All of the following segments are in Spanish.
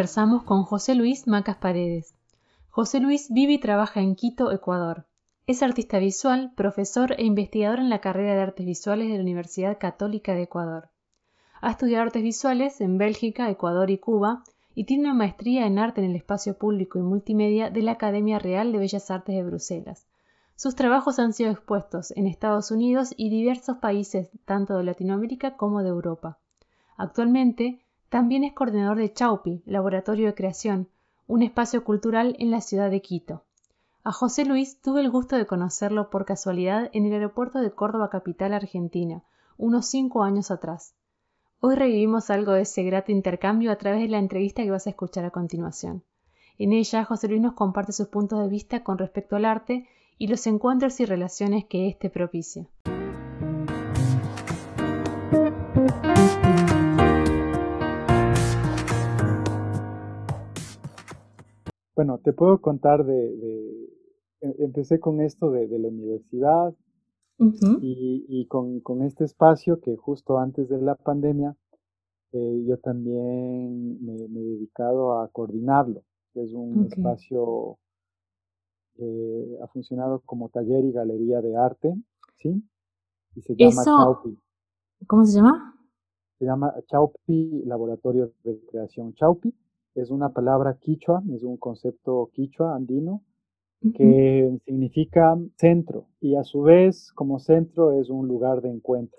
conversamos con José Luis Macas Paredes. José Luis vive y trabaja en Quito, Ecuador. Es artista visual, profesor e investigador en la carrera de artes visuales de la Universidad Católica de Ecuador. Ha estudiado artes visuales en Bélgica, Ecuador y Cuba y tiene una maestría en arte en el espacio público y multimedia de la Academia Real de Bellas Artes de Bruselas. Sus trabajos han sido expuestos en Estados Unidos y diversos países, tanto de Latinoamérica como de Europa. Actualmente, también es coordinador de Chaupi, Laboratorio de Creación, un espacio cultural en la ciudad de Quito. A José Luis tuve el gusto de conocerlo por casualidad en el aeropuerto de Córdoba Capital, Argentina, unos cinco años atrás. Hoy revivimos algo de ese grato intercambio a través de la entrevista que vas a escuchar a continuación. En ella, José Luis nos comparte sus puntos de vista con respecto al arte y los encuentros y relaciones que éste propicia. Bueno, te puedo contar de, em, empecé con esto de, la universidad, y, con, este espacio que justo antes de la pandemia eh, yo también me, he dedicado a coordinarlo. Es un espacio que ha funcionado como taller y galería de arte, ¿sí? Y se llama Chaupi. ¿Cómo se llama? Se llama Chaupi Laboratorio de Creación. Chaupi es una palabra quichua, es un concepto quichua andino que significa centro y a su vez como centro es un lugar de encuentro.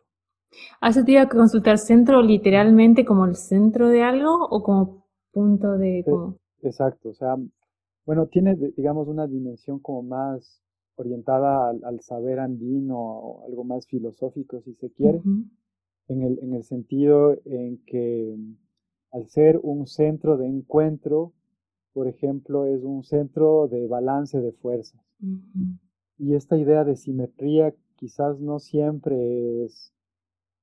¿Has tenido que consultar centro literalmente como el centro de algo o como punto de... Exacto, o sea, bueno, tiene digamos una dimensión como más orientada al, saber andino o algo más filosófico si se quiere, en, el, en el sentido en que al ser un centro de encuentro, por ejemplo, es un centro de balance de fuerzas. Y esta idea de simetría quizás no siempre es,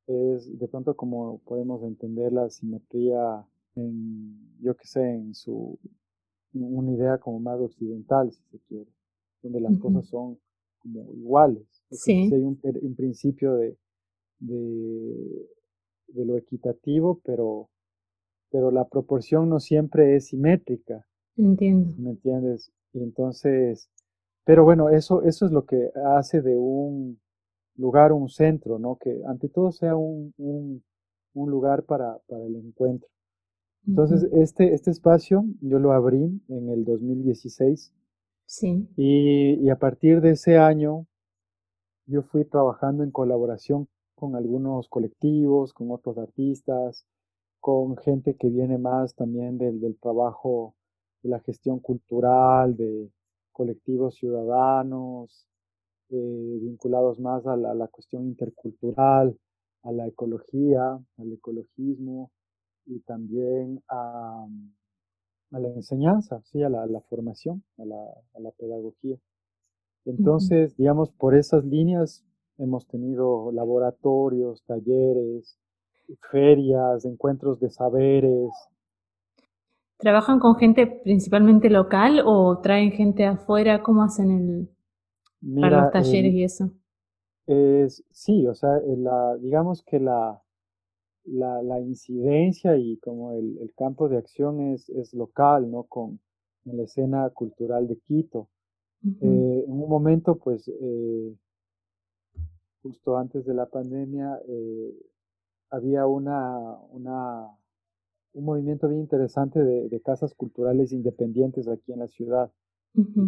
es de pronto como podemos entender la simetría en, yo qué sé, en su, una idea como más occidental, si se quiere, donde las cosas son como iguales. Sí. Hay un, un principio de, de, de, lo equitativo, pero, pero la proporción no siempre es simétrica. Entiendo. ¿Me entiendes? Y entonces, pero bueno, eso, eso es lo que hace de un lugar un centro, ¿no? Que ante todo sea un, un, un lugar para, para, el encuentro. Entonces, este, este espacio yo lo abrí en el 2016. Sí. Y, y a partir de ese año, yo fui trabajando en colaboración con algunos colectivos, con otros artistas, con gente que viene más también del, del trabajo de la gestión cultural, de colectivos ciudadanos, eh, vinculados más a la, cuestión intercultural, a la ecología, al ecologismo y también a, la enseñanza, sí, a la, formación, a la, pedagogía. Entonces, digamos, por esas líneas hemos tenido laboratorios, talleres, ferias, encuentros de saberes, ¿Trabajan con gente principalmente local o traen gente afuera? ¿Cómo hacen el, para los talleres y eso? Es, sí, o sea, la, digamos que la, la, incidencia y como el, campo de acción es, es, local, ¿no? Con en la escena cultural de Quito. Eh, en un momento, pues, eh, justo antes de la pandemia, eh, había una, una un movimiento bien interesante de, casas culturales independientes aquí en la ciudad,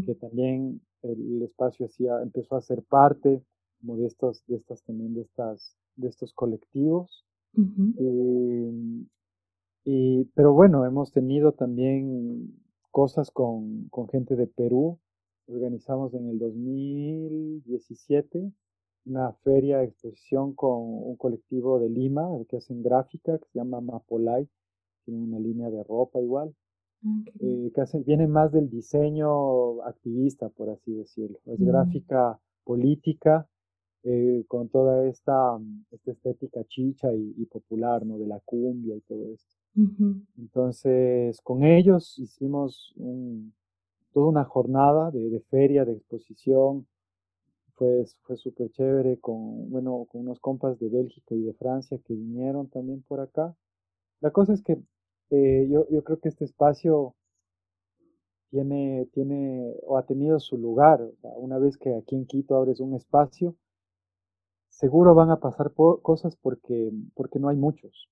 que también el, espacio hacía, empezó a ser parte como de estos, de estas también de estas, de estos colectivos. Em, y, pero bueno, hemos tenido también cosas con, con gente de Perú. Organizamos en el 2017 una feria de exposición con un colectivo de Lima, que hacen gráfica, que se llama Mapolay, tiene una línea de ropa igual. Ah, eh, que viene más del diseño activista, por así decirlo. Es mm. gráfica política eh, con toda esta, esta estética chicha y, popular, ¿no? De la cumbia y todo esto. Entonces, con ellos hicimos toda una jornada de, feria, de exposición. Fue, fue súper chévere con, bueno, con unos compas de Bélgica y de Francia que vinieron también por acá. La cosa es que eh, yo, yo creo que este espacio tiene, tiene o ha tenido su lugar. una vez que aquí en Quito abres un espacio, seguro van a pasar cosas porque, porque no hay muchos.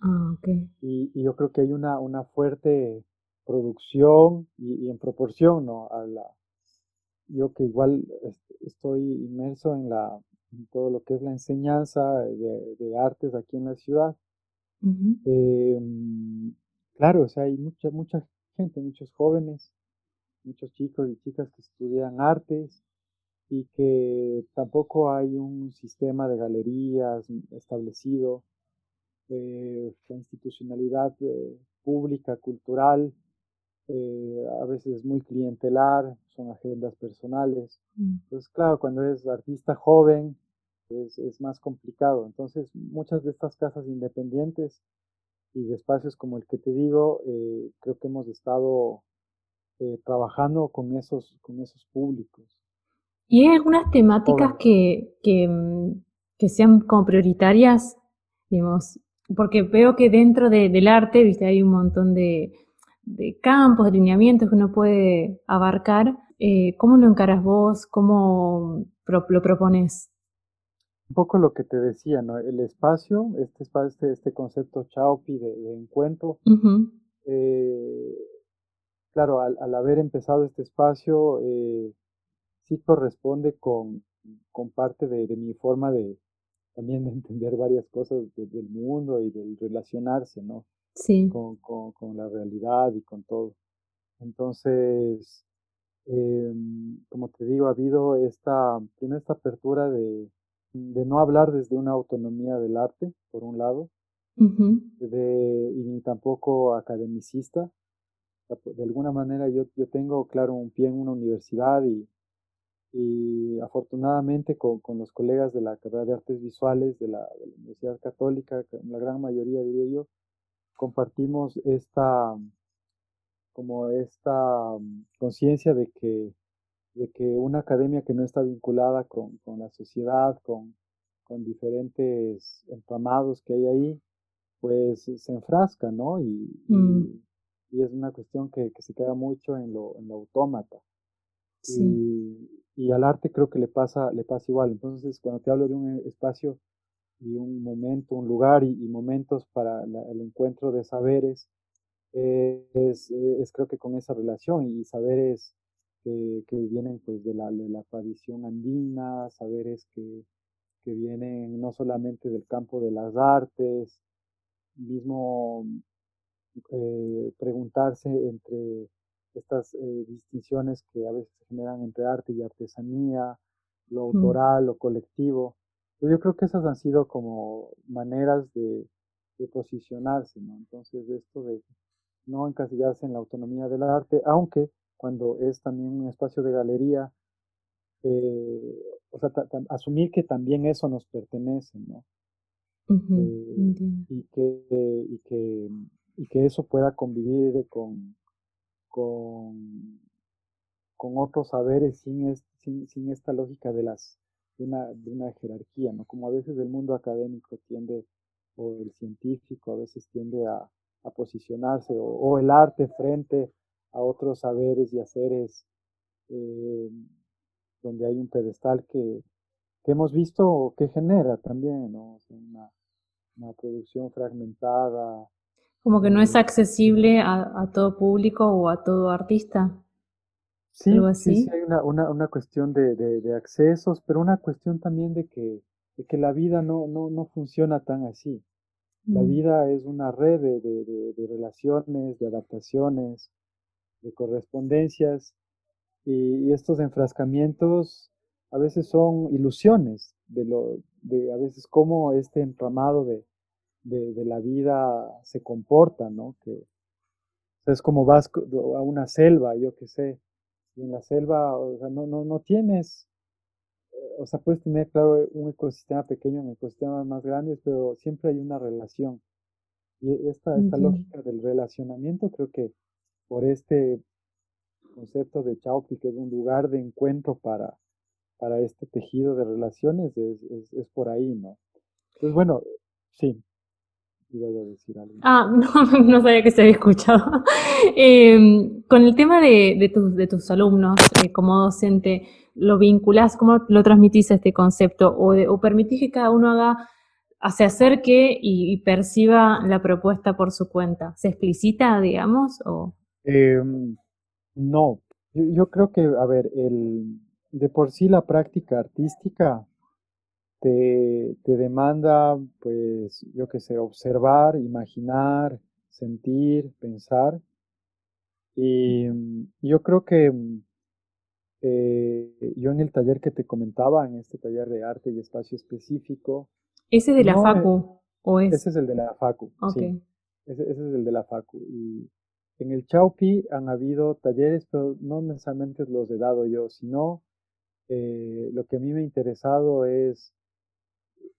Ah, y, yo creo que hay una, una fuerte producción y, en proporción, ¿no? A la, yo que igual estoy inmerso en, la, todo lo que es la enseñanza de, artes aquí en la ciudad. Em, claro, o sea, hay mucha, mucha gente, muchos jóvenes, muchos chicos y chicas que estudian artes y que tampoco hay un sistema de galerías establecido, eh, la institucionalidad eh, pública, cultural, eh, a veces es muy clientelar, son agendas personales. Mm. Entonces, claro, cuando es artista joven es, es más complicado. Entonces, muchas de estas casas independientes y de espacios como el que te digo, creo que hemos estado trabajando con esos, con esos públicos. ¿Y hay algunas temáticas que, que, que, sean como prioritarias? Digamos, porque veo que dentro del arte, viste, hay un montón de, de campos, de lineamientos que uno puede abarcar. Eh, ¿Cómo lo encaras vos? ¿Cómo lo propones? Un poco lo que te decía, ¿no? El espacio, este espacio, este, este concepto chaupi de, encuentro, eh, claro, al, al, haber empezado este espacio, eh, sí corresponde con, con parte de, mi forma de también de entender varias cosas del mundo y del relacionarse, ¿no? Sí. Con, con, la realidad y con todo. Entonces, em, como te digo, ha habido esta, tiene esta apertura de, de no hablar desde una autonomía del arte, por un lado, de, y ni tampoco academicista. De alguna manera yo, yo tengo, claro, un pie en una universidad y, y afortunadamente con, con, los colegas de la carrera de artes visuales de la, Universidad Católica, la gran mayoría diría yo, compartimos esta como esta mm, conciencia de que, de que una academia que no está vinculada con, con la sociedad, con, con, diferentes entramados que hay ahí, pues se enfrasca, ¿no? Y, y, mm. es una cuestión que, que, se queda mucho en lo, en lo autómata. Sí y al arte creo que le pasa, le pasa igual. Entonces, cuando te hablo de un espacio y un momento, un lugar y, momentos para el encuentro de saberes, eh, es, es, creo que con esa relación y saberes que, que vienen pues de la, de la tradición andina, saberes que, que vienen no solamente del campo de las artes, mismo eh, preguntarse entre estas eh, distinciones que a veces se generan entre arte y artesanía, lo autoral, lo colectivo. Yo creo que esas han sido como maneras de, posicionarse, ¿no? Entonces, esto de no encasillarse en la autonomía del arte, aunque cuando es también un espacio de galería, eh, o sea, asumir que también eso nos pertenece, ¿no? Eh, y, que, y, que, y que eso pueda convivir con, con, con otros saberes sin, sin, sin, esta lógica de, las, de, una, de una jerarquía, ¿no? Como a veces el mundo académico tiende, o el científico a veces tiende a, a posicionarse, o, el arte frente a otros saberes y haceres, eh, donde hay un pedestal que, que hemos visto que genera también, ¿no? una, una producción fragmentada, como que no es accesible a, todo público o a todo artista. Sí, sí, hay una, una, una cuestión de, de, accesos, pero una cuestión también de que, de que la vida no, no, no funciona tan así. La mm. vida es una red de, de, relaciones, de adaptaciones, de correspondencias, y, estos enfrascamientos a veces son ilusiones de lo, de a veces cómo este entramado de, de, la vida se comporta, ¿no? Que es como vas a una selva, yo qué sé, y en la selva, o sea, no, no, no tienes, eh, o sea, puedes tener, claro, un ecosistema pequeño en ecosistemas más grandes, pero siempre hay una relación. Y esta, esta lógica del relacionamiento, creo que por este concepto de Chaupi, que es un lugar de encuentro para, para este tejido de relaciones, es, es, es por ahí, ¿no? Entonces, bueno, sí. Decir algo. Ah, no, no sabía que se había escuchado. Em, con el tema de, tus, de tus alumnos, eh, como docente, ¿lo vinculás? ¿Cómo lo transmitís a este concepto? ¿O, o permitís que cada uno haga, se acerque y, perciba la propuesta por su cuenta? ¿Se explicita, digamos? O? Em, no, yo, creo que, a ver, el, de por sí la práctica artística te, demanda, pues, yo qué sé, observar, imaginar, sentir, pensar. Y yo creo que eh, yo en el taller que te comentaba, en este taller de arte y espacio específico. ¿Ese de la FACU? ¿o es? Ese es el de la FACU. Sí, ese, ese, es el de la FACU. Y en el Chaupi han habido talleres, pero no necesariamente los he dado yo, sino eh, lo que a mí me ha interesado es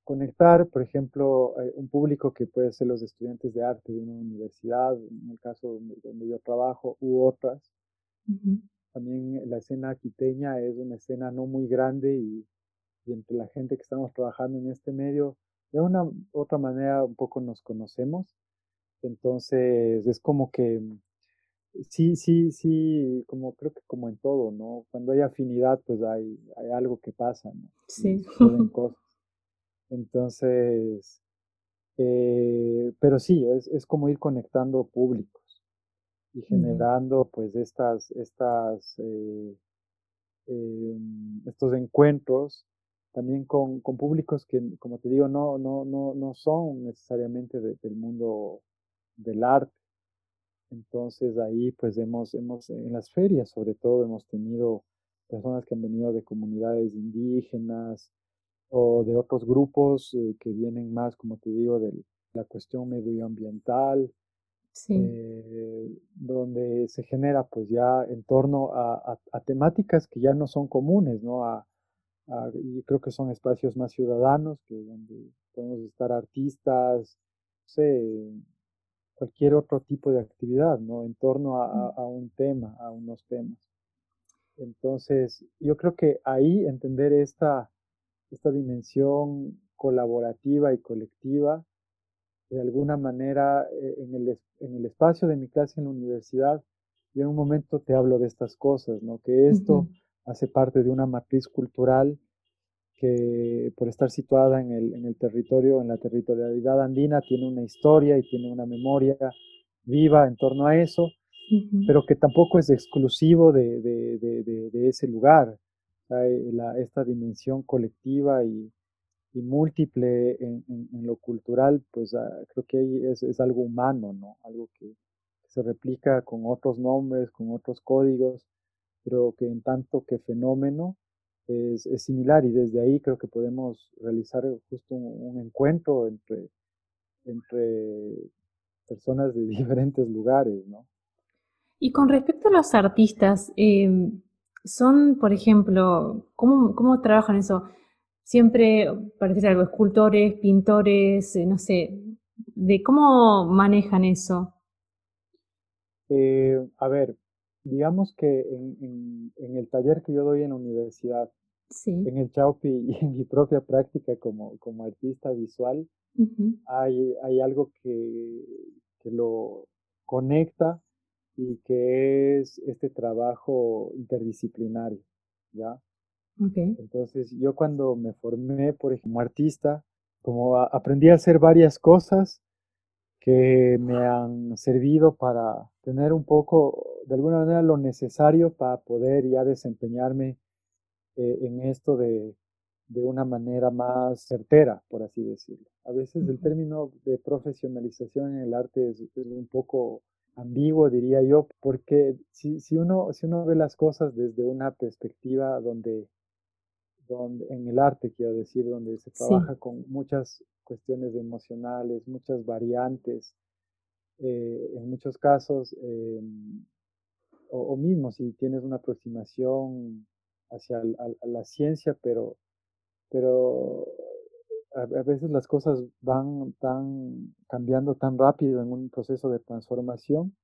conectar, por ejemplo, eh, un público que puede ser los estudiantes de arte de una universidad, en el caso donde, yo trabajo, u otras. También la escena quiteña es una escena no muy grande y, entre la gente que estamos trabajando en este medio, de una otra manera un poco nos conocemos. Entonces es como que sí, sí, sí, como creo que como en todo, ¿no? Cuando hay afinidad, pues hay, hay algo que pasa, ¿no? Sí. cosas. Entonces, eh, pero sí, es, es, como ir conectando públicos y generando pues estas, estas, eh, em, estos encuentros también con, con, públicos que, como te digo, no, no, no, no son necesariamente del mundo del arte. Entonces ahí pues hemos, hemos, en las ferias sobre todo hemos tenido personas que han venido de comunidades indígenas, o de otros grupos eh, que vienen más, como te digo, de la cuestión medioambiental, eh, donde se genera pues ya en torno a, temáticas que ya no son comunes, ¿no? A, y creo que son espacios más ciudadanos, que donde podemos estar artistas, no sé, cualquier otro tipo de actividad, ¿no? En torno a, a un tema, a unos temas. Entonces, yo creo que ahí entender esta, esta dimensión colaborativa y colectiva, de alguna manera eh, en, el, en, el, espacio de mi clase en la universidad, yo en un momento te hablo de estas cosas, ¿no? que esto hace parte de una matriz cultural que por estar situada en el, en el territorio, en la territorialidad andina, tiene una historia y tiene una memoria viva en torno a eso, pero que tampoco es exclusivo de, de, de, de ese lugar esta dimensión colectiva y, múltiple en, lo cultural, pues ah, creo que es, es, algo humano, ¿no? Algo que, se replica con otros nombres, con otros códigos, pero que en tanto que fenómeno es, similar y desde ahí creo que podemos realizar justo un, encuentro entre, entre personas de diferentes lugares, ¿no? Y con respecto a los artistas, eh, son, por ejemplo, ¿cómo, cómo trabajan eso? Siempre, parece algo, escultores, pintores, eh, no sé, de cómo manejan eso. Eh, a ver, digamos que en, el taller que yo doy en la universidad, en el Chaupi y en mi propia práctica como, como artista visual, hay, hay algo que, que lo conecta y que es este trabajo interdisciplinario, ¿ya? Entonces, yo cuando me formé, por ejemplo, como artista, como aprendí a hacer varias cosas que me han servido para tener un poco, de alguna manera, lo necesario para poder ya desempeñarme eh, en esto de, de, una manera más certera, por así decirlo. A veces el término de profesionalización en el arte es un poco ambiguo, diría yo, porque si, si, uno, si uno ve las cosas desde una perspectiva donde, donde en el arte, quiero decir, donde se trabaja con muchas cuestiones emocionales, muchas variantes, eh, en muchos casos, em, o, mismo si tienes una aproximación hacia la ciencia, pero, pero a, veces las cosas van tan cambiando tan rápido en un proceso de transformación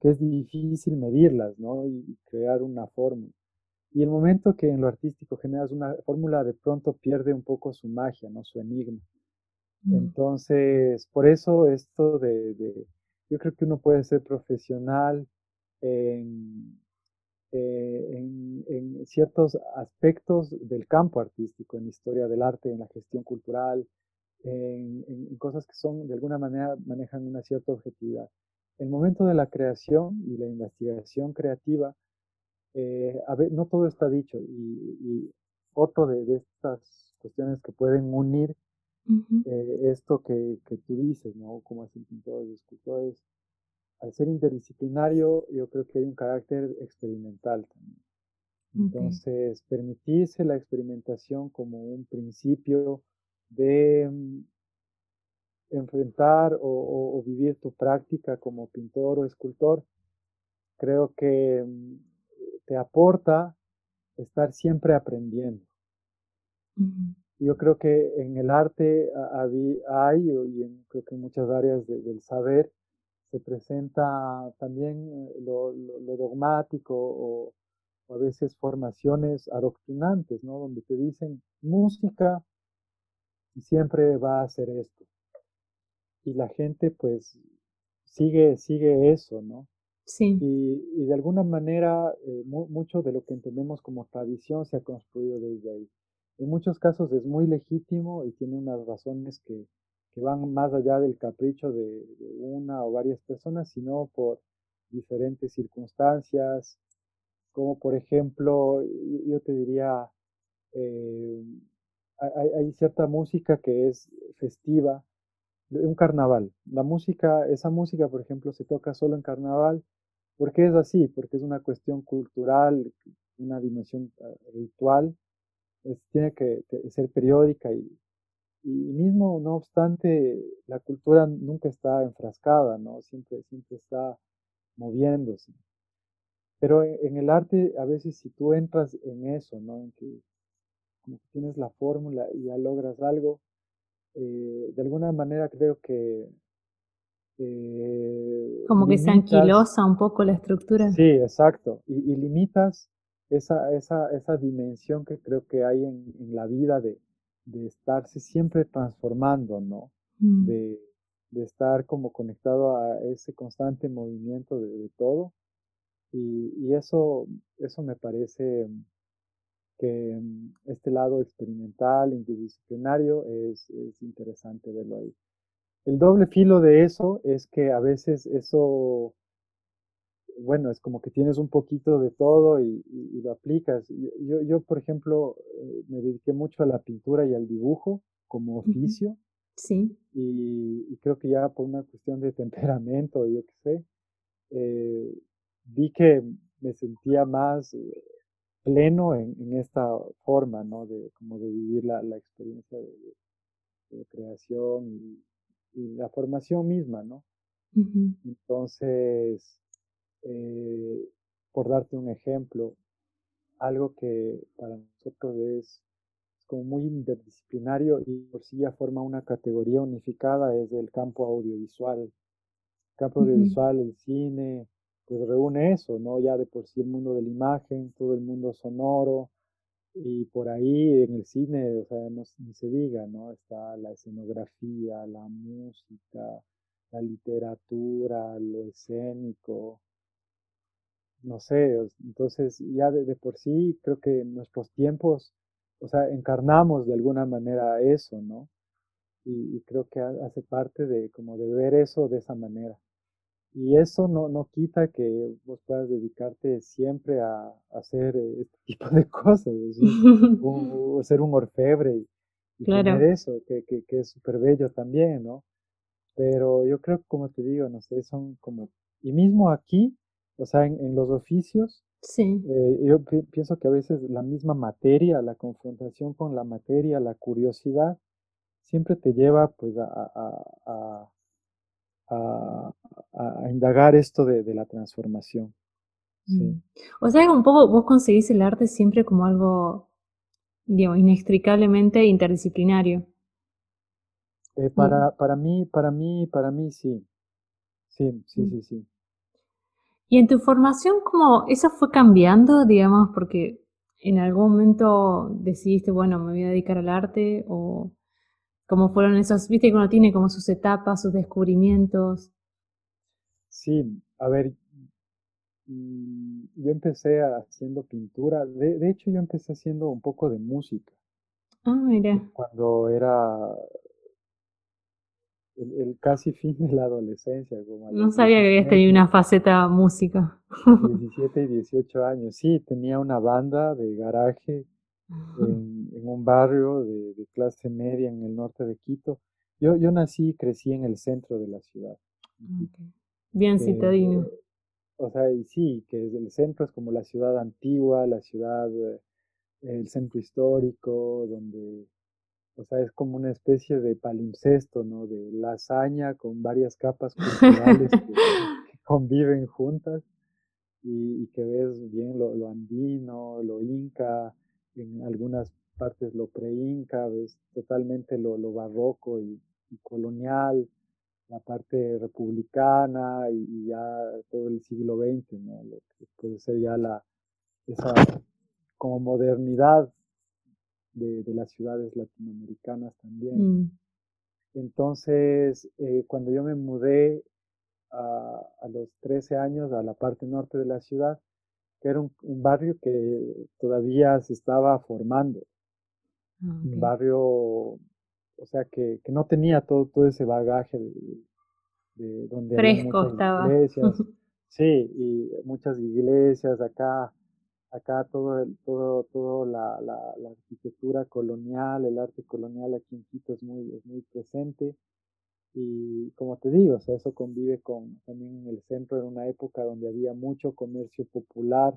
que es difícil medirlas, ¿no? Y crear una fórmula. Y el momento que en lo artístico generas una fórmula, de pronto pierde un poco su magia, ¿no? Su enigma. Mm. Entonces, por eso esto de, de, yo creo que uno puede ser profesional en, eh, en, en, ciertos aspectos del campo artístico, en la historia del arte, en la gestión cultural, en, en, cosas que son, de alguna manera, manejan una cierta objetividad. El momento de la creación y la investigación creativa, eh, a ver, no todo está dicho y, y otro de, de, estas cuestiones que pueden unir eh, esto que, que, tú dices, ¿no? Como hacen pintores y escultores, al ser interdisciplinario, yo creo que hay un carácter experimental también. Entonces, permitirse la experimentación como un principio de mm, enfrentar o, vivir tu práctica como pintor o escultor, creo que mm, te aporta estar siempre aprendiendo. Yo creo que en el arte hay, y creo que en muchas áreas del saber, se presenta también eh, lo, dogmático o, a veces formaciones adoctrinantes, ¿no? Donde te dicen música siempre va a hacer esto. Y la gente pues sigue, sigue eso, ¿no? Sí. Y, de alguna manera eh, mucho de lo que entendemos como tradición se ha construido desde ahí. En muchos casos es muy legítimo y tiene unas razones que, que van más allá del capricho de, una o varias personas, sino por diferentes circunstancias, como por ejemplo, yo te diría, eh, hay, cierta música que es festiva, un carnaval. La música, esa música, por ejemplo, se toca solo en carnaval. ¿Por qué es así? Porque es una cuestión cultural, una dimensión ah, ritual, tiene que ser periódica y, y mismo, no obstante, la cultura nunca está enfrascada, ¿no? Siempre, siempre está moviéndose. Pero en, el arte, a veces si tú entras en eso, ¿no? En que como que tienes la fórmula y ya logras algo, eh, de alguna manera creo que... Eh, como que se anquilosa un poco la estructura. Sí, exacto. Y, y limitas esa, esa, esa dimensión que creo que hay en, en la vida de, de estarse siempre transformando, ¿no? Mm. De, de, estar como conectado a ese constante movimiento de, todo. Y, y, eso, eso me parece que mm, este lado experimental, interdisciplinario, es, es interesante verlo ahí. El doble filo de eso es que a veces eso bueno, es como que tienes un poquito de todo y, lo aplicas. Yo, yo, por ejemplo, eh, me dediqué mucho a la pintura y al dibujo como oficio. Sí. Y, creo que ya por una cuestión de temperamento, yo qué sé, eh, vi que me sentía más eh, pleno en, esta forma, ¿no? De como de vivir la, la experiencia de, creación y, la formación misma, ¿no? Entonces, eh, por darte un ejemplo, algo que para nosotros es, como muy interdisciplinario y por sí ya forma una categoría unificada es el campo audiovisual. El campo audiovisual, el cine, pues reúne eso, ¿no? Ya de por sí el mundo de la imagen, todo el mundo sonoro, y por ahí en el cine, o sea, no, ni se diga, ¿no? Está la escenografía, la música, la literatura, lo escénico, no sé, entonces ya de, por sí creo que en nuestros tiempos, o sea, encarnamos de alguna manera eso, ¿no? Y, creo que hace parte de como de ver eso de esa manera. Y eso no, no quita que vos puedas dedicarte siempre a, hacer este tipo de cosas, o, ser un orfebre y, y tener eso, que, que, que es súper bello también, ¿no? Pero yo creo, como te digo, no sé, son como, y mismo aquí, o sea, en, los oficios, sí. Eh, yo pienso que a veces la misma materia, la confrontación con la materia, la curiosidad, siempre te lleva pues a, a, indagar esto de, la transformación. Mm. O sea, un poco vos conseguís el arte siempre como algo, digamos, inextricablemente interdisciplinario. Eh, para, para mí, para mí, para mí sí. Sí, sí, mm. sí, sí. Y en tu formación, ¿cómo eso fue cambiando, digamos, porque en algún momento decidiste, bueno, me voy a dedicar al arte o cómo fueron esos, viste que uno tiene como sus etapas, sus descubrimientos. Sí, a ver, mm, yo empecé haciendo pintura, de, de hecho yo empecé haciendo un poco de música. Ah, mira. Cuando era el, casi fin de la adolescencia. Como no sabía que habías tenido una faceta música. 17 y 18 años, sí, tenía una banda de garaje en, un barrio de, clase media en el norte de Quito. Yo, yo nací y crecí en el centro de la ciudad. Bien citadino. o sea, y sí, que el centro es como la ciudad antigua, la ciudad, eh, el centro histórico, donde o sea, es como una especie de palimpsesto, ¿no? De lasaña con varias capas culturales que, conviven juntas y, que ves bien lo, andino, lo inca, en algunas partes lo pre-inca, ves totalmente lo, barroco y, colonial, la parte republicana y, ya todo el siglo XX, ¿no? Lo que puede ser ya la, esa como modernidad de, las ciudades latinoamericanas también. Mm. Entonces, eh, cuando yo me mudé a, los 13 años a la parte norte de la ciudad, que era un, barrio que todavía se estaba formando, ah, un barrio, o sea, que, no tenía todo, todo ese bagaje de, donde fresco estaba. Iglesias, sí, y muchas iglesias acá acá todo el, todo, todo la, la, la, arquitectura colonial, el arte colonial aquí en Quito es muy, es muy presente. Y como te digo, o sea, eso convive con también en el centro en una época donde había mucho comercio popular.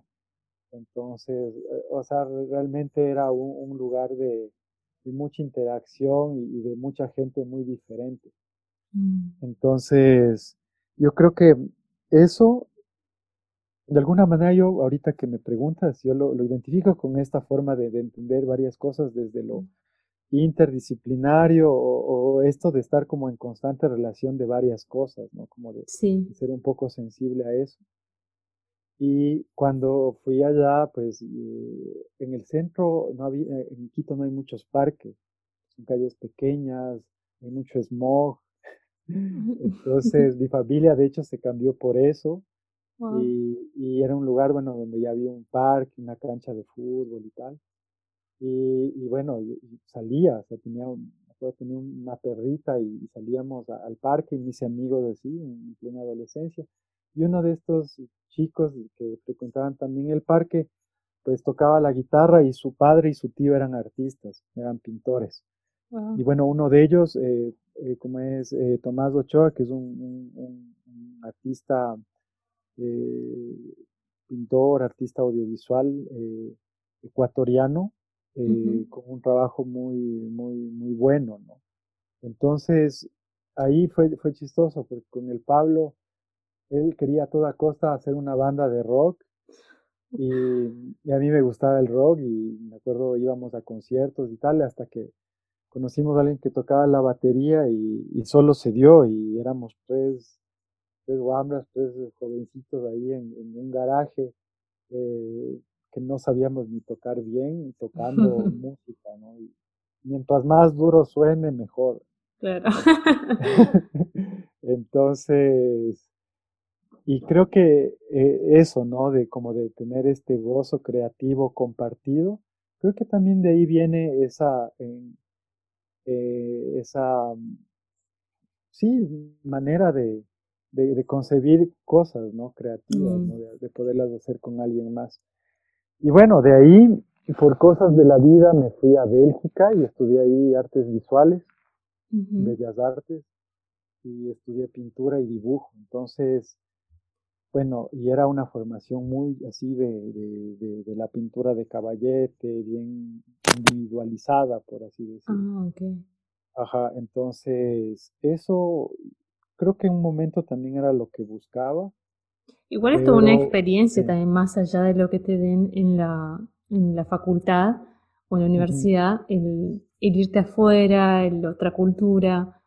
Entonces, eh, o sea, realmente era un, lugar de, de, mucha interacción y, de mucha gente muy diferente. Mm. Entonces, yo creo que eso de alguna manera yo, ahorita que me preguntas, yo lo, identifico con esta forma de, entender varias cosas desde lo interdisciplinario o, esto de estar como en constante relación de varias cosas, ¿no? Como de, ser un poco sensible a eso. Y cuando fui allá, pues eh, en el centro, no había, eh, en Quito no hay muchos parques, son calles pequeñas, hay mucho smog. Entonces mi familia de hecho se cambió por eso y, era un lugar, bueno, donde ya había un parque, una cancha de fútbol y tal. Y, bueno, salía, o sea, tenía, tenía una perrita y, salíamos al parque y me hice amigo de sí en, plena adolescencia. Y uno de estos chicos que frecuentaban también el parque, pues tocaba la guitarra y su padre y su tío eran artistas, eran pintores. Y bueno, uno de ellos, eh, eh, como es eh, Tomás Ochoa, que es un, un artista eh, pintor, artista audiovisual eh, ecuatoriano, eh, con un trabajo muy, muy, muy bueno, ¿no? Entonces, ahí fue, fue chistoso, porque con el Pablo, él quería a toda costa hacer una banda de rock, y, a mí me gustaba el rock, y me acuerdo íbamos a conciertos y tal, hasta que conocimos a alguien que tocaba la batería y, y solo se dio, y éramos tres tres guambras, tres jovencitos ahí en, un garaje eh, que no sabíamos ni tocar bien, tocando música, ¿no? Y mientras más duro suene, mejor. Claro. Entonces, y creo que eh, eso, ¿no? De como de tener este gozo creativo compartido, creo que también de ahí viene esa, eh, esa, sí, manera de, de, concebir cosas, ¿no? Creativas, ¿no? Mm. De, poderlas hacer con alguien más. Y bueno, de ahí, por cosas de la vida, me fui a Bélgica y estudié ahí artes visuales, bellas artes, y estudié pintura y dibujo. Entonces, bueno, y era una formación muy así de, de, de, la pintura de caballete, bien individualizada, por así decirlo. Ah, okay. Ajá, entonces eso creo que en un momento también era lo que buscaba. Igual es toda una experiencia también más allá de lo que te den en la, en la facultad o en la universidad, el, irte afuera, el, otra cultura.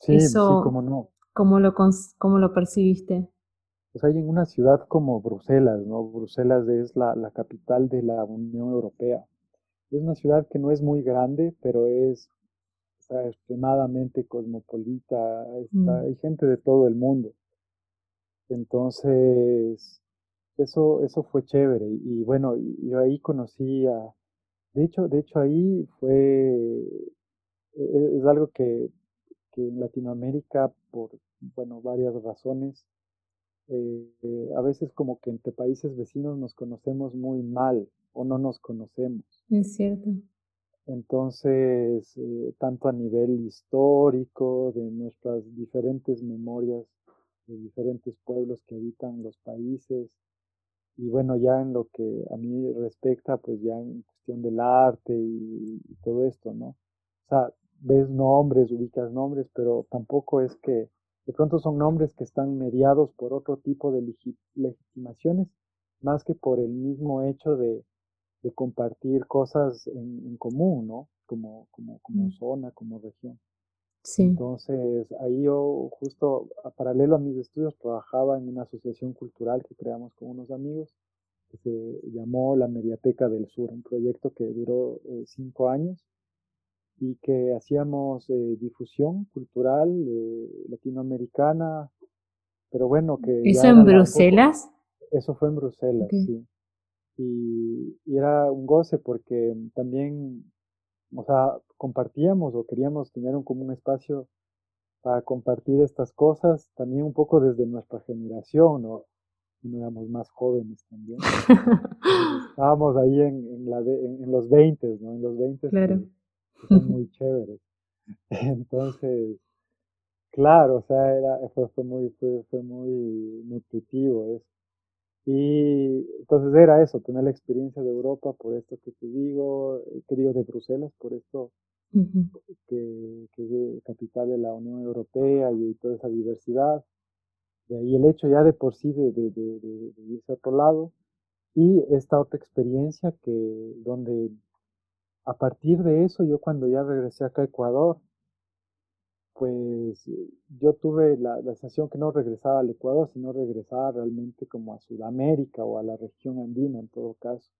Sí, Eso, sí, cómo no. ¿Cómo lo, cómo lo percibiste? Pues hay en una ciudad como Bruselas, ¿no? Bruselas es la, la capital de la Unión Europea. Es una ciudad que no es muy grande, pero es extremadamente cosmopolita, mm. hay gente de todo el mundo. Entonces, eso, eso fue chévere. Y, bueno, yo ahí conocí a, de hecho, de hecho ahí fue, e, es algo que, que en Latinoamérica, por, bueno, varias razones, eh, a veces como que entre países vecinos nos conocemos muy mal o no nos conocemos. Es cierto. Entonces, eh, tanto a nivel histórico, de nuestras diferentes memorias de diferentes pueblos que habitan los países, y bueno, ya en lo que a mí respecta, pues ya en cuestión del arte y, todo esto, ¿no? O sea, ves nombres, ubicas nombres, pero tampoco es que de pronto son nombres que están mediados por otro tipo de legitimaciones, más que por el mismo hecho de, de compartir cosas en, común, ¿no? Como, como, como mm. zona, como región. Sí. Entonces, ahí yo justo a paralelo a mis estudios trabajaba en una asociación cultural que creamos con unos amigos que se llamó la Mediateca del Sur, un proyecto que duró eh, cinco años y que hacíamos eh, difusión cultural eh, latinoamericana, pero bueno, que... ¿Eso en Bruselas? eso fue en Bruselas, sí. Y, y, era un goce porque también, o sea, compartíamos o queríamos tener un, como un espacio para compartir estas cosas, también un poco desde nuestra generación, ¿no? no éramos más jóvenes también. Estábamos ahí en, en, la en, los 20, ¿no? En los 20 claro. son muy chéveres. Entonces, claro, o sea, era, fue, fue muy, fue, fue, muy nutritivo eso. Y entonces era eso, tener la experiencia de Europa por esto que te digo, que digo de Bruselas, por esto que, que, es capital de la Unión Europea y toda esa diversidad. De ahí el hecho ya de por sí de, de, de, irse a otro lado. Y esta otra experiencia que donde a partir de eso yo cuando ya regresé acá a Ecuador, pues yo tuve la, la, sensación que no regresaba al Ecuador, sino regresaba realmente como a Sudamérica o a la región andina en todo caso.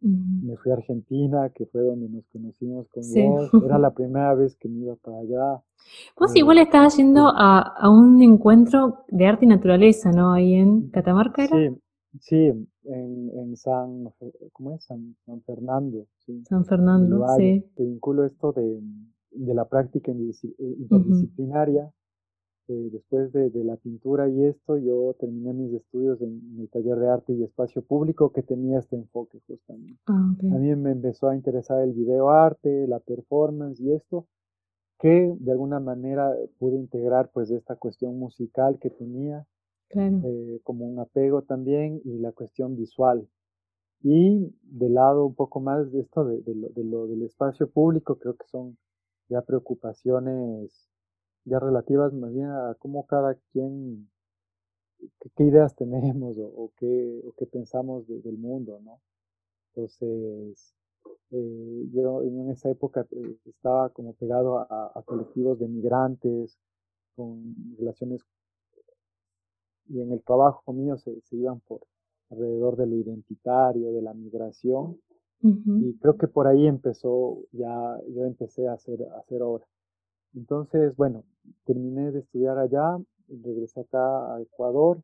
Me fui a Argentina, que fue donde nos conocimos con vos. Era la primera vez que me iba para allá. Vos igual estabas yendo a, a, un encuentro de arte y naturaleza, ¿no? Ahí en Catamarca era. Sí, sí, en, en San, ¿cómo es? San, Fernando. San Fernando, sí. Te vinculo esto de, de la práctica interdisciplinaria eh, después de, la pintura y esto, yo terminé mis estudios en, el taller de arte y espacio público que tenía este enfoque justamente. Ah, A mí me empezó a interesar el video arte, la performance y esto, que de alguna manera pude integrar pues esta cuestión musical que tenía, eh, como un apego también, y la cuestión visual. Y de lado un poco más de esto de, lo, de lo del espacio público, creo que son ya preocupaciones ya relativas más bien a cómo cada quien, qué, ideas tenemos o, qué, o qué pensamos del mundo, ¿no? Entonces, eh, yo en esa época eh, estaba como pegado a, colectivos de migrantes, con relaciones, y en el trabajo mío se, se iban por alrededor de lo identitario, de la migración, y creo que por ahí empezó, ya yo empecé a hacer, a hacer obra. Entonces, bueno, terminé de estudiar allá, regresé acá a Ecuador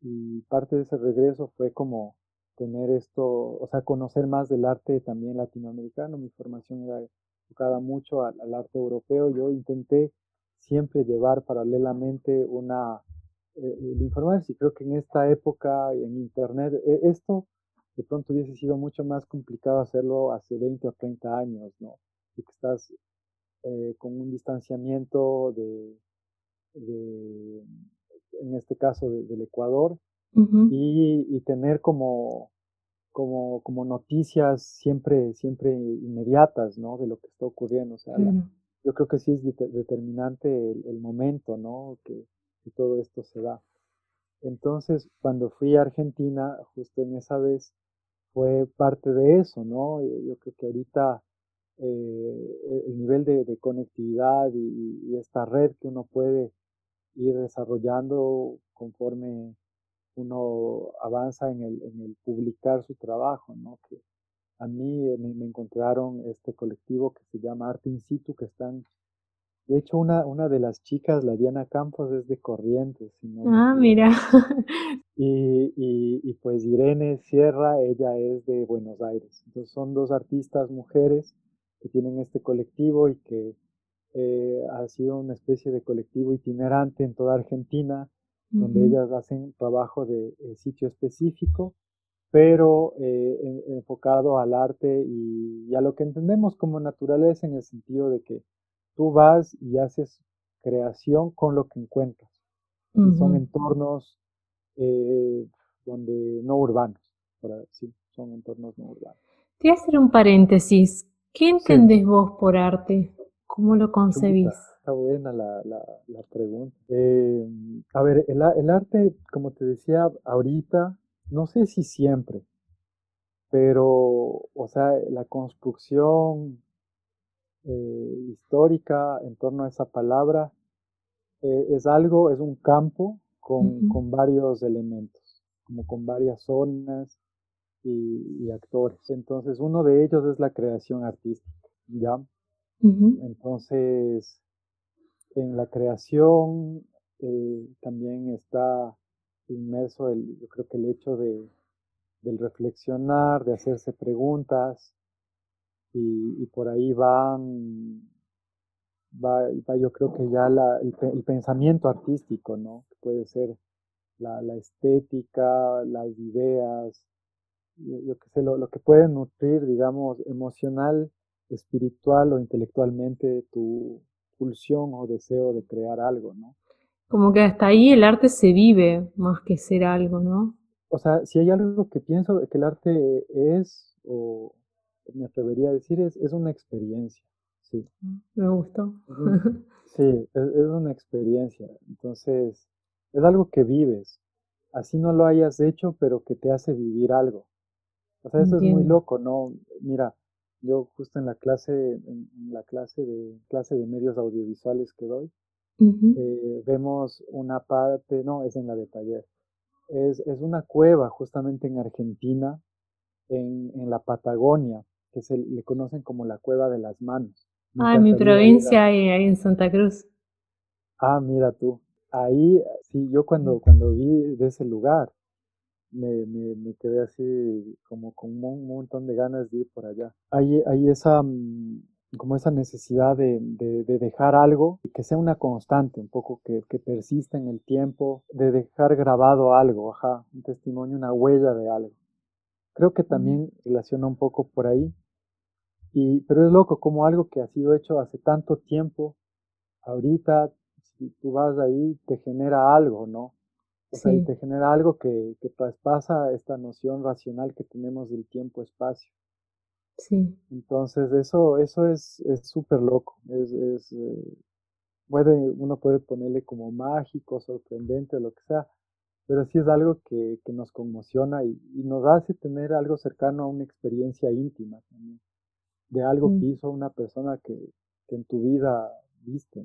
y parte de ese regreso fue como tener esto, o sea, conocer más del arte también latinoamericano. Mi formación era enfocada mucho al, arte europeo. Yo intenté siempre llevar paralelamente una, eh, el informarse y creo que en esta época en Internet, eh, esto de pronto hubiese sido mucho más complicado hacerlo hace 20 o 30 años, ¿no? Y que estás eh, con un distanciamiento de, en este caso, del Ecuador, y, tener como, como, como noticias siempre, siempre inmediatas, ¿no? De lo que está ocurriendo. O sea, yo creo que sí es determinante el, momento, ¿no? Que, todo esto se da. Entonces, cuando fui a Argentina, justo en esa vez, fue parte de eso, ¿no? Yo creo que ahorita eh, el nivel de, conectividad y, esta red que uno puede ir desarrollando conforme uno avanza en el, en el publicar su trabajo, ¿no? Que a mí eh, me, encontraron este colectivo que se llama Arte In Situ, que están, de hecho una, una de las chicas, la Diana Campos, es de Corrientes. ah, mira. Y, y, pues Irene Sierra, ella es de Buenos Aires. Entonces son dos artistas mujeres que tienen este colectivo y que eh, ha sido una especie de colectivo itinerante en toda Argentina, donde ellas hacen trabajo de sitio específico pero eh, enfocado al arte y, a lo que entendemos como naturaleza en el sentido de que tú vas y haces creación con lo que encuentras. y son entornos eh, donde no urbanos, sí, son entornos no urbanos. Te voy a hacer un paréntesis. ¿Qué entendés vos por arte? ¿Cómo lo concebís? Está buena la, la, pregunta. Eh, a ver, el, el, arte, como te decía ahorita, no sé si siempre, pero, o sea, la construcción eh, histórica en torno a esa palabra eh, es algo, es un campo con, con, varios elementos, como con varias zonas y, actores. Entonces, uno de ellos es la creación artística, ¿ya? Entonces, en la creación eh, también está inmerso el, yo creo que el hecho de, del reflexionar, de hacerse preguntas, y, por ahí van, va, yo creo que ya la, el, pensamiento artístico, ¿no? Puede ser la, la estética, las ideas, yo, qué sé, lo, lo, que puede nutrir, digamos, emocional, espiritual o intelectualmente tu pulsión o deseo de crear algo, ¿no? Como que hasta ahí el arte se vive más que ser algo, ¿no? O sea, si hay algo que pienso que el arte es, o me atrevería a decir, es, es una experiencia. Sí. Mm, me gustó. Sí, es, una experiencia. Entonces, es algo que vives. Así no lo hayas hecho, pero que te hace vivir algo. O sea, eso es muy loco, ¿no? Mira, yo justo en la clase, en la clase de clase de medios audiovisuales que doy, eh, vemos una parte, no, es en la de taller, es, es una cueva justamente en Argentina, en, en la Patagonia, que se le conocen como la cueva de las manos. ah, en mi provincia, ahí, ahí en Santa Cruz. Ah, mira tú. Ahí, sí, yo cuando, cuando vi de ese lugar, me, me, me, quedé así como con un montón de ganas de ir por allá. Hay, hay esa, mm, como esa necesidad de, de, dejar algo que sea una constante, un poco que, que, persista en el tiempo, de dejar grabado algo, ajá, un testimonio, una huella de algo. Creo que también relaciona un poco por ahí, y, pero es loco como algo que ha sido hecho hace tanto tiempo, ahorita, si tú vas ahí, te genera algo, ¿no? O sea, te genera algo que, que traspasa esta noción racional que tenemos del tiempo-espacio. Sí. Entonces, eso, eso es súper loco. Es, es eh, puede, uno puede ponerle como mágico, sorprendente, lo que sea, pero sí es algo que, que nos conmociona y, nos hace tener algo cercano a una experiencia íntima también, de algo que mm. hizo una persona que, que en tu vida viste.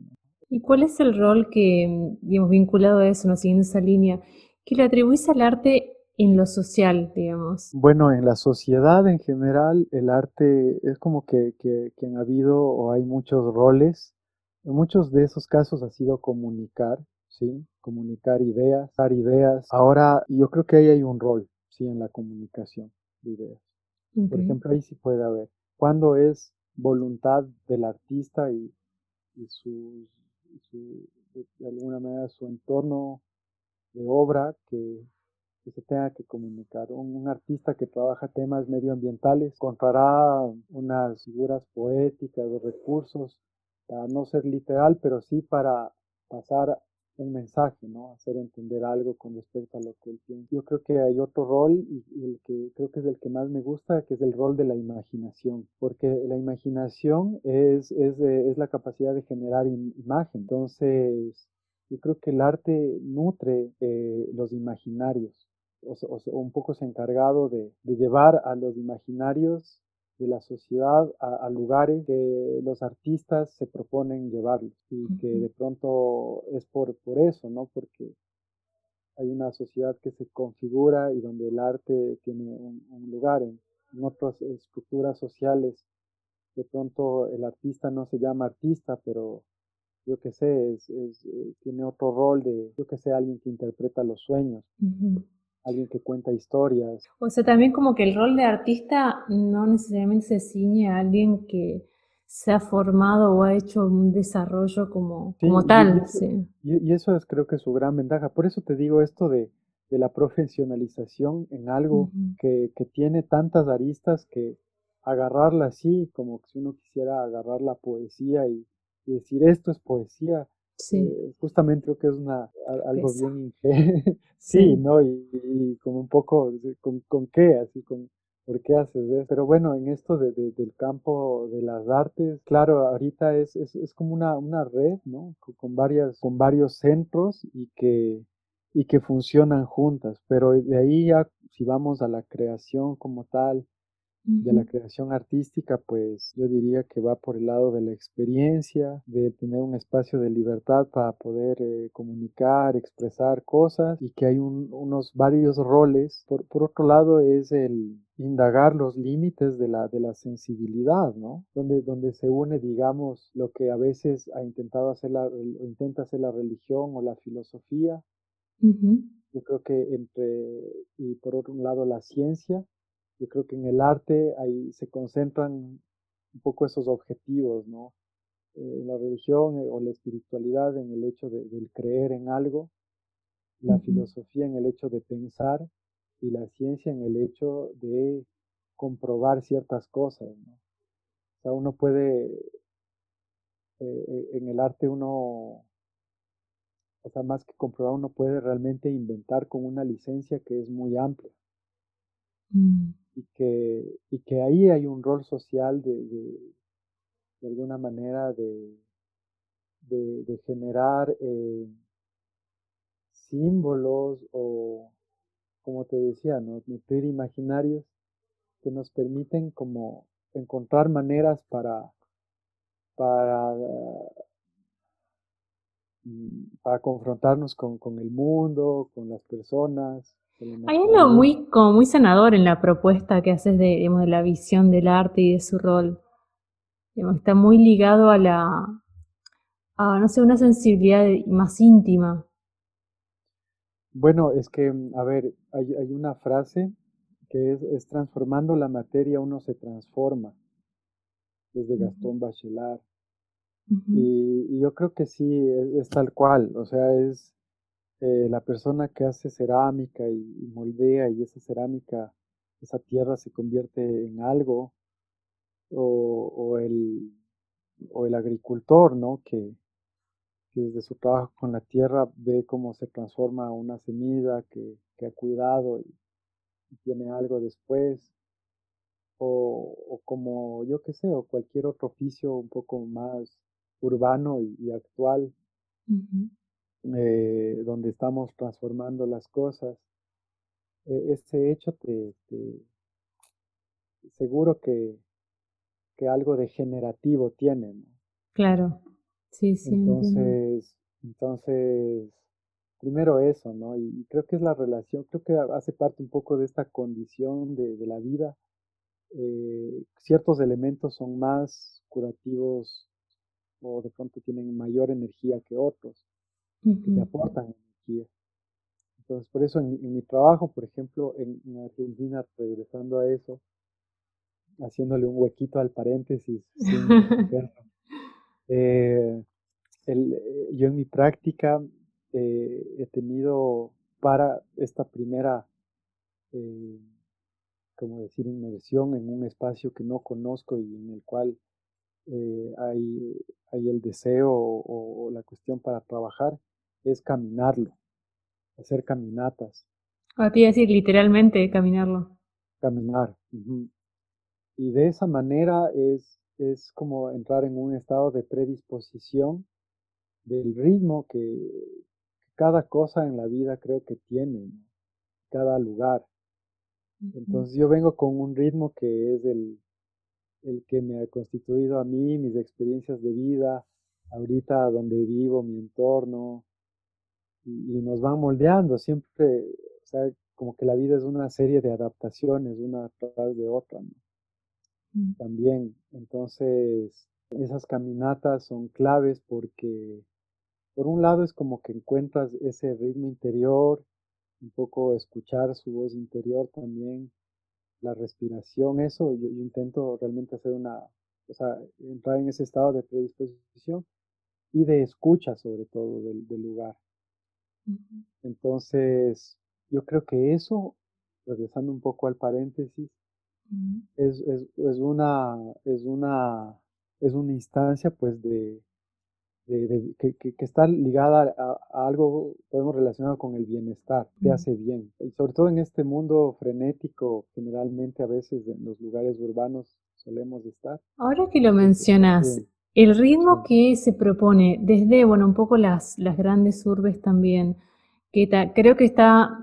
¿Y cuál es el rol que, digamos, vinculado a eso, ¿no? siguiendo esa línea, que le atribuís al arte en lo social, digamos? Bueno, en la sociedad en general, el arte es como que, que, que han habido o hay muchos roles. En muchos de esos casos ha sido comunicar, ¿sí? Comunicar ideas, dar ideas. Ahora, yo creo que ahí hay un rol, ¿sí? En la comunicación de ideas. Por ejemplo, ahí sí puede haber. Cuando es voluntad del artista y, su, de alguna manera, su entorno de obra que que se tenga que comunicar. Un, artista que trabaja temas medioambientales encontrará unas figuras poéticas o recursos para no ser literal, pero sí para pasar un mensaje, ¿no? Hacer entender algo con respecto a lo que él piensa. Yo creo que hay otro rol y, el que creo que es el que más me gusta, que es el rol de la imaginación, porque la imaginación es, es, es la capacidad de generar imagen. Entonces, yo creo que el arte nutre eh, los imaginarios o, un poco se ha encargado de, llevar a los imaginarios de la sociedad a, lugares que los artistas se proponen llevarlos y que de pronto es por, por eso, ¿no? Porque hay una sociedad que se configura y donde el arte tiene un, lugar en, en otras estructuras sociales, de pronto el artista no se llama artista, pero yo que sé, es, eh, tiene otro rol de, yo que sé, alguien que interpreta los sueños, alguien que cuenta historias. O sea, también como que el rol de artista no necesariamente se ciñe a alguien que se ha formado o ha hecho un desarrollo como, como tal. Y, eso es creo que su gran ventaja. Por eso te digo esto de, de la profesionalización en algo que, que, tiene tantas aristas que agarrarla así, como si uno quisiera agarrar la poesía y, decir esto es poesía, Sí. Eh, justamente creo que es una, algo bien ingenuo. sí, ¿no? Y, como un poco, ¿con, ¿con, qué? Así, con, ¿por qué haces eso? Pero bueno, en esto de, del campo de las artes, claro, ahorita es, es, es como una, una red, ¿no? Con, varias, con varios centros y que, y que funcionan juntas. Pero de ahí ya, si vamos a la creación como tal, de la creación artística, pues yo diría que va por el lado de la experiencia, de tener un espacio de libertad para poder eh, comunicar, expresar cosas y que hay unos varios roles. Por, por, otro lado es el indagar los límites de la, de la sensibilidad, ¿no? Donde, donde se une, digamos, lo que a veces ha intentado hacer la, o intenta hacer la religión o la filosofía. Yo creo que entre, y por otro lado la ciencia, yo creo que en el arte ahí se concentran un poco esos objetivos, ¿no? Eh, la religión eh, o la espiritualidad en el hecho de, del creer en algo, la filosofía en el hecho de pensar y la ciencia en el hecho de comprobar ciertas cosas, ¿no? O sea, uno puede, eh, en el arte uno, o sea, más que comprobar, uno puede realmente inventar con una licencia que es muy amplia. Mm y que, y que ahí hay un rol social de, de, alguna manera de, de, generar eh, símbolos o, como te decía, ¿no? nutrir imaginarios que nos permiten como encontrar maneras para, para, mm, para confrontarnos con, con el mundo, con las personas, hay algo muy, como muy sanador en la propuesta que haces de, digamos, de la visión del arte y de su rol. está muy ligado a la, a, no sé, una sensibilidad más íntima. Bueno, es que, a ver, hay, hay una frase que es, es, transformando la materia uno se transforma, desde Gastón Bachelard. y, yo creo que sí, es, tal cual, o sea, es, eh, la persona que hace cerámica y, moldea y esa cerámica, esa tierra se convierte en algo, o, el, o el agricultor, ¿no? Que, desde su trabajo con la tierra ve cómo se transforma una semilla que, ha cuidado y, tiene algo después, o, como yo que sé, o cualquier otro oficio un poco más urbano y, actual. Eh, donde estamos transformando las cosas, e, ese hecho te, seguro que, que, algo degenerativo tiene, ¿no? Claro, sí, sí. Entonces, entonces, primero eso, ¿no? Y, creo que es la relación, creo que hace parte un poco de esta condición de, de la vida. Eh, ciertos elementos son más curativos o de pronto tienen mayor energía que otros que aportan energía. Entonces, por eso en, mi trabajo, por ejemplo, en, Argentina, regresando a eso, haciéndole un huequito al paréntesis, eh, yo en mi práctica eh, he tenido para esta primera, eh, como decir, inmersión en un espacio que no conozco y en el cual hay, hay el deseo o, la cuestión para trabajar, es caminarlo, hacer caminatas. A ti decir literalmente caminarlo. Caminar. Y de esa manera es, es como entrar en un estado de predisposición del ritmo que, cada cosa en la vida creo que tiene, cada lugar. Entonces yo vengo con un ritmo que es el, el que me ha constituido a mí, mis experiencias de vida, ahorita donde vivo, mi entorno, y, nos van moldeando siempre, o sea, como que la vida es una serie de adaptaciones, una tras de otra, mm. También, entonces, esas caminatas son claves porque, por un lado, es como que encuentras ese ritmo interior, un poco escuchar su voz interior también, la respiración, eso, yo, intento realmente hacer una, o sea, entrar en ese estado de predisposición y de escucha sobre todo del, lugar. Entonces, yo creo que eso, regresando un poco al paréntesis, es, es, es, una, es, una, es una instancia pues de, que, que, está ligada a, algo, podemos relacionar con el bienestar, te hace bien. Y sobre todo en este mundo frenético, generalmente a veces en los lugares urbanos solemos estar. Ahora que lo mencionas, el ritmo que se propone desde, bueno, un poco las, las grandes urbes también, que creo que está,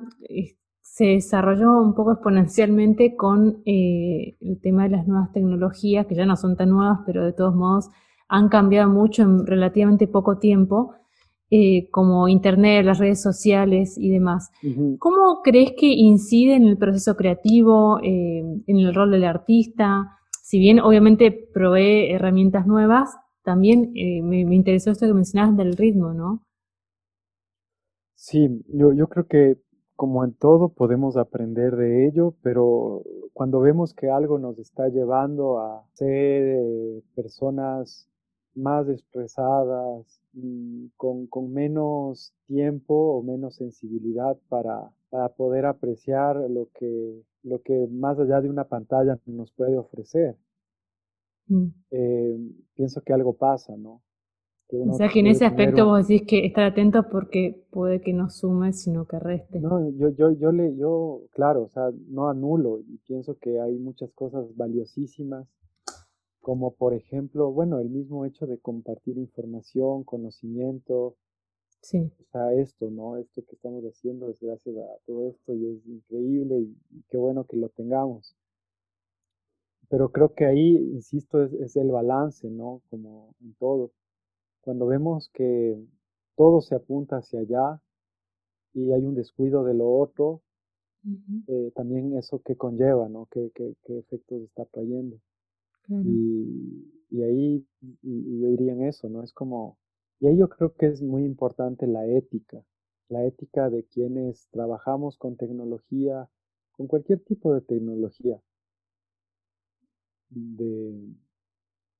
se desarrolló un poco exponencialmente con eh, el tema de las nuevas tecnologías, que ya no son tan nuevas, pero de todos modos han cambiado mucho en relativamente poco tiempo, eh, como Internet, las redes sociales y demás. ¿Cómo crees que incide en el proceso creativo, eh, en el rol del artista? Si bien obviamente provee herramientas nuevas, también eh, me, interesó esto que mencionabas del ritmo, ¿no? Sí, yo, creo que como en todo podemos aprender de ello, pero cuando vemos que algo nos está llevando a ser personas más expresadas y con, menos tiempo o menos sensibilidad para, poder apreciar lo que, lo que más allá de una pantalla nos puede ofrecer. Mm. Eh, pienso que algo pasa, ¿no? o sea que en ese aspecto vos decís que estar atento porque puede que no sume, sino que reste. No, yo, yo, yo le, yo, claro, o sea, no anulo y pienso que hay muchas cosas valiosísimas como por ejemplo, bueno, el mismo hecho de compartir información, conocimiento. Sí. O sea, esto, ¿no? Esto que estamos haciendo es gracias a todo esto y es increíble y, qué bueno que lo tengamos. Pero creo que ahí, insisto, es, el balance, ¿no? Como en todo. Cuando vemos que todo se apunta hacia allá y hay un descuido de lo otro, eh, también eso que conlleva, ¿no? ¿Qué, qué, qué efectos está trayendo? Y, ahí yo iría en eso, ¿no? Es como, y ahí yo creo que es muy importante la ética, la ética de quienes trabajamos con tecnología, con cualquier tipo de tecnología, de,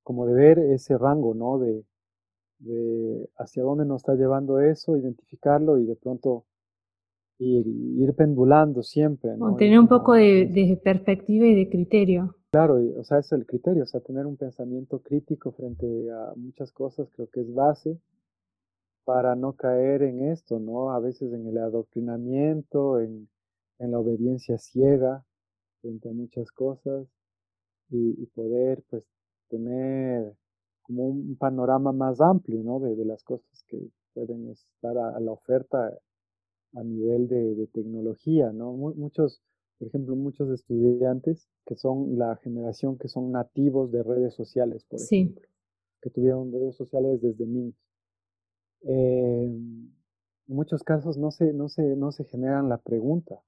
como de ver ese rango, ¿no? De, de hacia dónde nos está llevando eso, identificarlo y de pronto ir, ir pendulando siempre. ¿no? tener un poco de, de, perspectiva y de criterio. Claro, o sea, es el criterio, o sea, tener un pensamiento crítico frente a muchas cosas creo que es base para no caer en esto, ¿no? A veces en el adoctrinamiento, en, la obediencia ciega frente a muchas cosas y, poder pues tener como un panorama más amplio, ¿no? De, las cosas que pueden estar a, la oferta a nivel de, tecnología, ¿no? muchos por ejemplo, muchos estudiantes que son la generación que son nativos de redes sociales, por ejemplo, que tuvieron redes sociales desde niños. Eh, en muchos casos no se, no, se, no se generan la pregunta.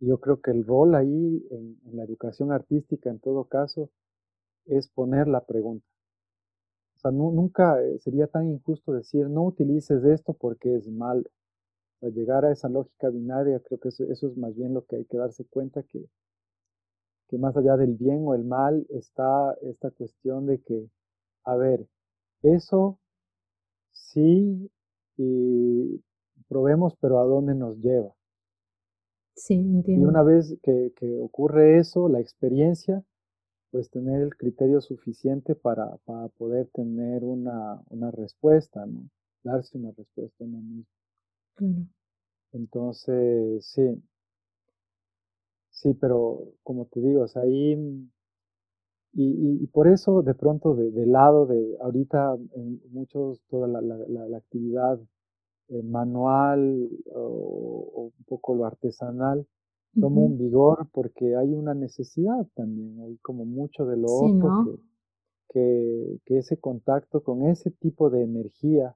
Yo creo que el rol ahí en, la educación artística, en todo caso, es poner la pregunta. O sea, nunca eh, sería tan injusto decir, no utilices esto porque es malo llegar a esa lógica binaria, creo que eso, es más bien lo que hay que darse cuenta que, que más allá del bien o el mal está esta cuestión de que, a ver, eso sí y probemos, pero ¿a dónde nos lleva? Sí, entiendo. Y una vez que, ocurre eso, la experiencia, pues tener el criterio suficiente para, para poder tener una, una respuesta, ¿no? Darse una respuesta a uno mismo. Entonces, sí. Sí, pero como te digo, ahí, y, y, por eso de pronto de, lado de ahorita en muchos, toda la, la, actividad eh, manual o, un poco lo artesanal toma un vigor porque hay una necesidad también, hay como mucho de lo otro que, que, ese contacto con ese tipo de energía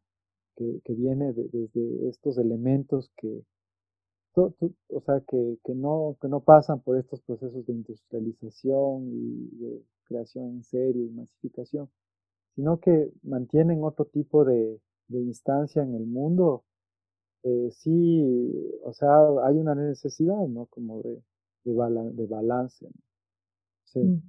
que, viene desde estos elementos que, o sea, que, que, no, que no pasan por estos procesos de industrialización y de creación en serie y masificación, sino que mantienen otro tipo de, instancia en el mundo, eh, sí, o sea, hay una necesidad, ¿no? Como de, de, de balance. Sí. Mm.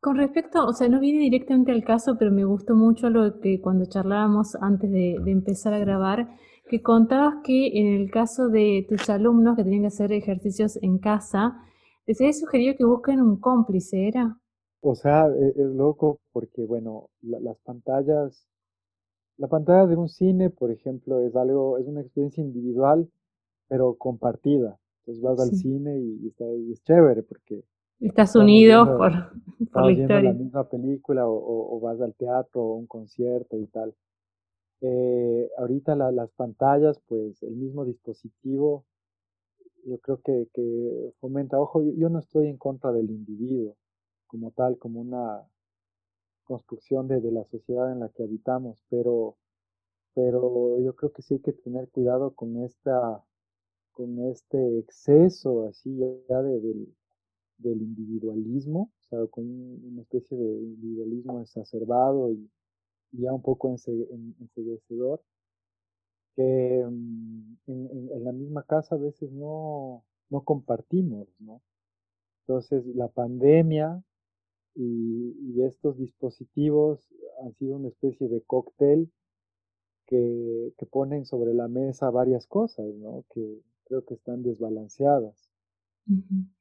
Con respecto, o sea, no viene directamente al caso, pero me gustó mucho lo que cuando charlábamos antes de, de empezar a grabar, que contabas que en el caso de tus alumnos que tenían que hacer ejercicios en casa, les había sugerido que busquen un cómplice, ¿era? O sea, e, es, loco porque, bueno, las pantallas, la pantalla de un cine, por ejemplo, es algo, es una experiencia individual, pero compartida. Entonces vas al cine y, está, y es chévere porque Estás unido por, por la historia. la misma película o, vas al teatro o un concierto y tal. Eh, ahorita las pantallas, pues el mismo dispositivo, yo creo que, que fomenta, ojo, yo, no estoy en contra del individuo como tal, como una construcción de, de la sociedad en la que habitamos, pero, pero yo creo que sí hay que tener cuidado con esta con este exceso así ya de, del individualismo, o sea, con una especie de individualismo exacerbado y, ya un poco enseguecedor, que mm, en, la misma casa a veces no, no compartimos, ¿no? Entonces, la pandemia y, y, estos dispositivos han sido una especie de cóctel que, que ponen sobre la mesa varias cosas, ¿no? Que creo que están desbalanceadas.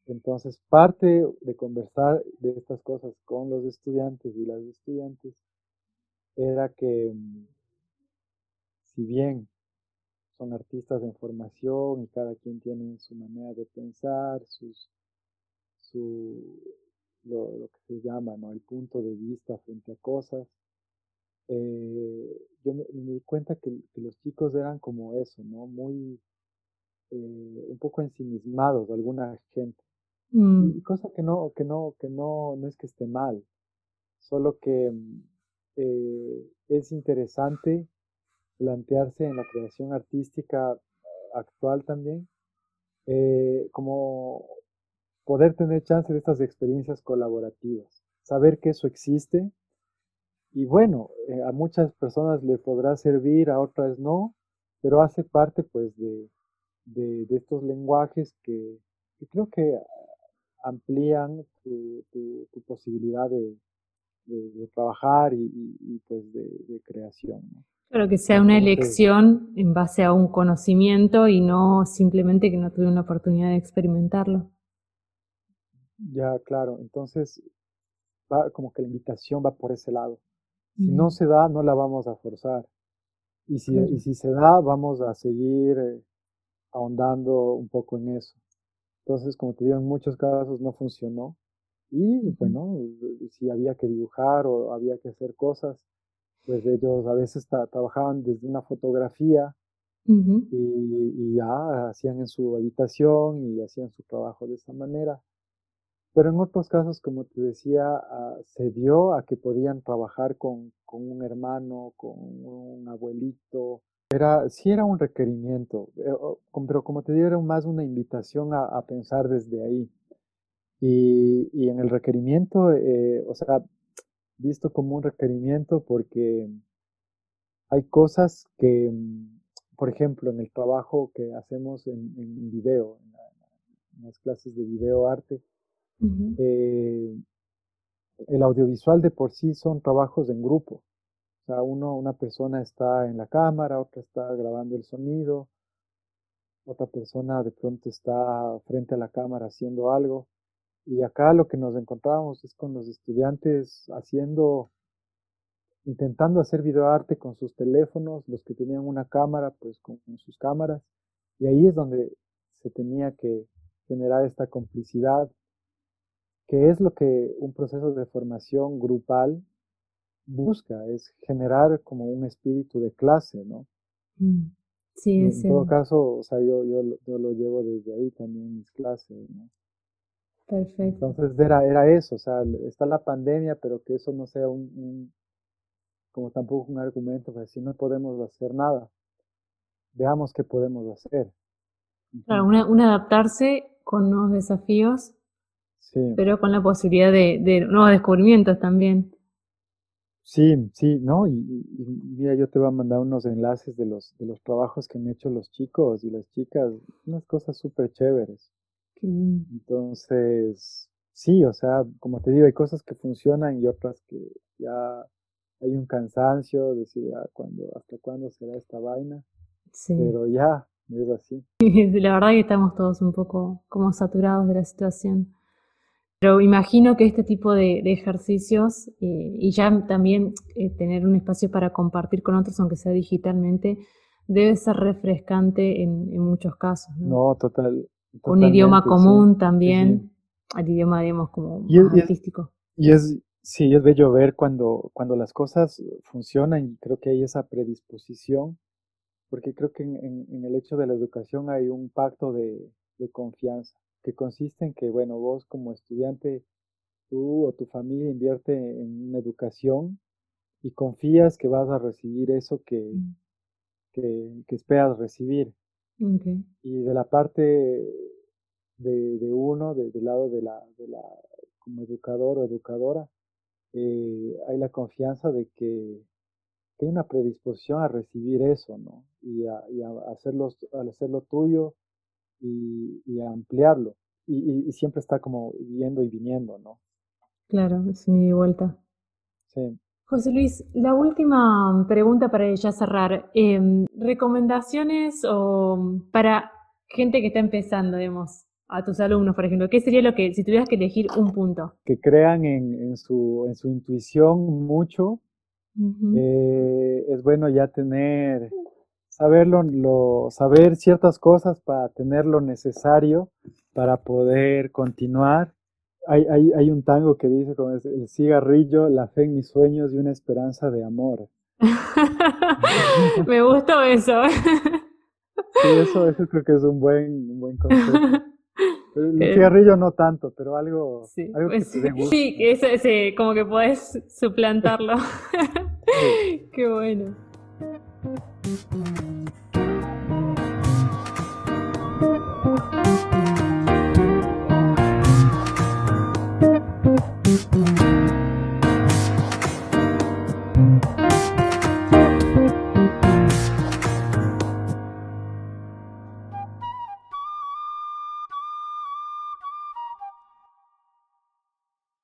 Entonces, parte de conversar de estas cosas con los estudiantes y las estudiantes era que, mm, si bien son artistas en formación y cada quien tiene su manera de pensar, sus, su, lo, que se llama, ¿no? El punto de vista frente a cosas. Eh, yo me, me, di cuenta que, que, los chicos eran como eso, ¿no? Muy, eh, un poco ensimismados, alguna gente. Mm. Y cosa que no, que no, que no, no es que esté mal, solo que mm, eh, es interesante plantearse en la creación artística actual también, eh, como poder tener chance de estas experiencias colaborativas, saber que eso existe y bueno, a muchas personas le podrá servir, a otras no, pero hace parte pues de, de, estos lenguajes que, creo que amplían tu, tu, posibilidad de, de, trabajar y, pues de, creación. Claro, que sea una elección en base a un conocimiento y no simplemente que no tuve una oportunidad de experimentarlo. Ya, claro. Entonces, va como que la invitación va por ese lado. Si no se da, no la vamos a forzar. Y si, y si se da, vamos a seguir eh, ahondando un poco en eso. Entonces, como te digo, en muchos casos no funcionó. Y bueno, si había que dibujar o había que hacer cosas, pues ellos a veces trabajaban desde una fotografía y, ya hacían en su habitación y hacían su trabajo de esa manera. Pero en otros casos, como te decía, ah, se dio a que podían trabajar con, con un hermano, con un abuelito, era, sí era un requerimiento, eh, pero como te digo, era más una invitación a, pensar desde ahí. Y, y en el requerimiento, eh, o sea, visto como un requerimiento porque hay cosas que, mm, por ejemplo, en el trabajo que hacemos en, en video, en, las clases de video arte, eh, el audiovisual de por sí son trabajos en grupo. O sea, una persona está en la cámara, otra está grabando el sonido, otra persona de pronto está frente a la cámara haciendo algo. Y acá lo que nos encontramos es con los estudiantes haciendo, intentando hacer videoarte con sus teléfonos, los que tenían una cámara, pues con, con sus cámaras. Y ahí es donde se tenía que generar esta complicidad, que es lo que un proceso de formación grupal busca, es generar como un espíritu de clase, ¿no? Mm, sí, en todo caso, o sea, yo, yo, yo, lo llevo desde ahí también en mis clases, ¿no? Perfecto. Entonces era, era eso, o sea, está la pandemia, pero que eso no sea un, como tampoco un argumento, para decir no podemos hacer nada. Veamos qué podemos hacer. Claro, un adaptarse con nuevos desafíos, pero con la posibilidad de, nuevos descubrimientos también. Sí, sí, ¿no? Y, mira, yo te voy a mandar unos enlaces de los, de los trabajos que han hecho los chicos y las chicas, unas cosas súper chéveres. Entonces, sí, o sea, como te digo, hay cosas que funcionan y otras que ya hay un cansancio, decir, ah, ¿hasta cuándo será esta vaina? Sí. Pero ya, es así. La verdad que estamos todos un poco como saturados de la situación. Pero imagino que este tipo de, ejercicios eh, y ya también eh, tener un espacio para compartir con otros, aunque sea digitalmente, debe ser refrescante en, muchos casos. No, total. Un idioma común también, el idioma, digamos, como artístico. Y es, sí, es bello ver cuando, cuando las cosas funcionan y creo que hay esa predisposición porque creo que en, el hecho de la educación hay un pacto de, confianza, que consiste en que, bueno, vos como estudiante, tú o tu familia invierte en una educación y confías que vas a recibir eso que, mm. que, esperas recibir. Y de la parte de, uno, del lado de la, de la, como educador o educadora, eh, hay la confianza de que hay una predisposición a recibir eso, ¿no? Y a, hacerlo, hacerlo tuyo y, ampliarlo. Y, siempre está como yendo y viniendo, ¿no? Claro, es mi vuelta. Sí. José Luis, la última pregunta para ya cerrar. Em, ¿Recomendaciones o para gente que está empezando, digamos, a tus alumnos, por ejemplo? ¿Qué sería lo que, si tuvieras que elegir un punto? Que crean en, su, en su intuición mucho, eh, es bueno ya tener, saberlo, lo, saber ciertas cosas para tener lo necesario para poder continuar. Hay, hay, hay un tango que dice como es el cigarrillo, la fe en mis sueños y una esperanza de amor. Me gustó eso. sí, eso, eso creo que es un buen, un buen concepto. El eh, cigarrillo no tanto, pero algo, sí, algo que pues te Sí, ese, como que puedes suplantarlo. Qué bueno. Thank you.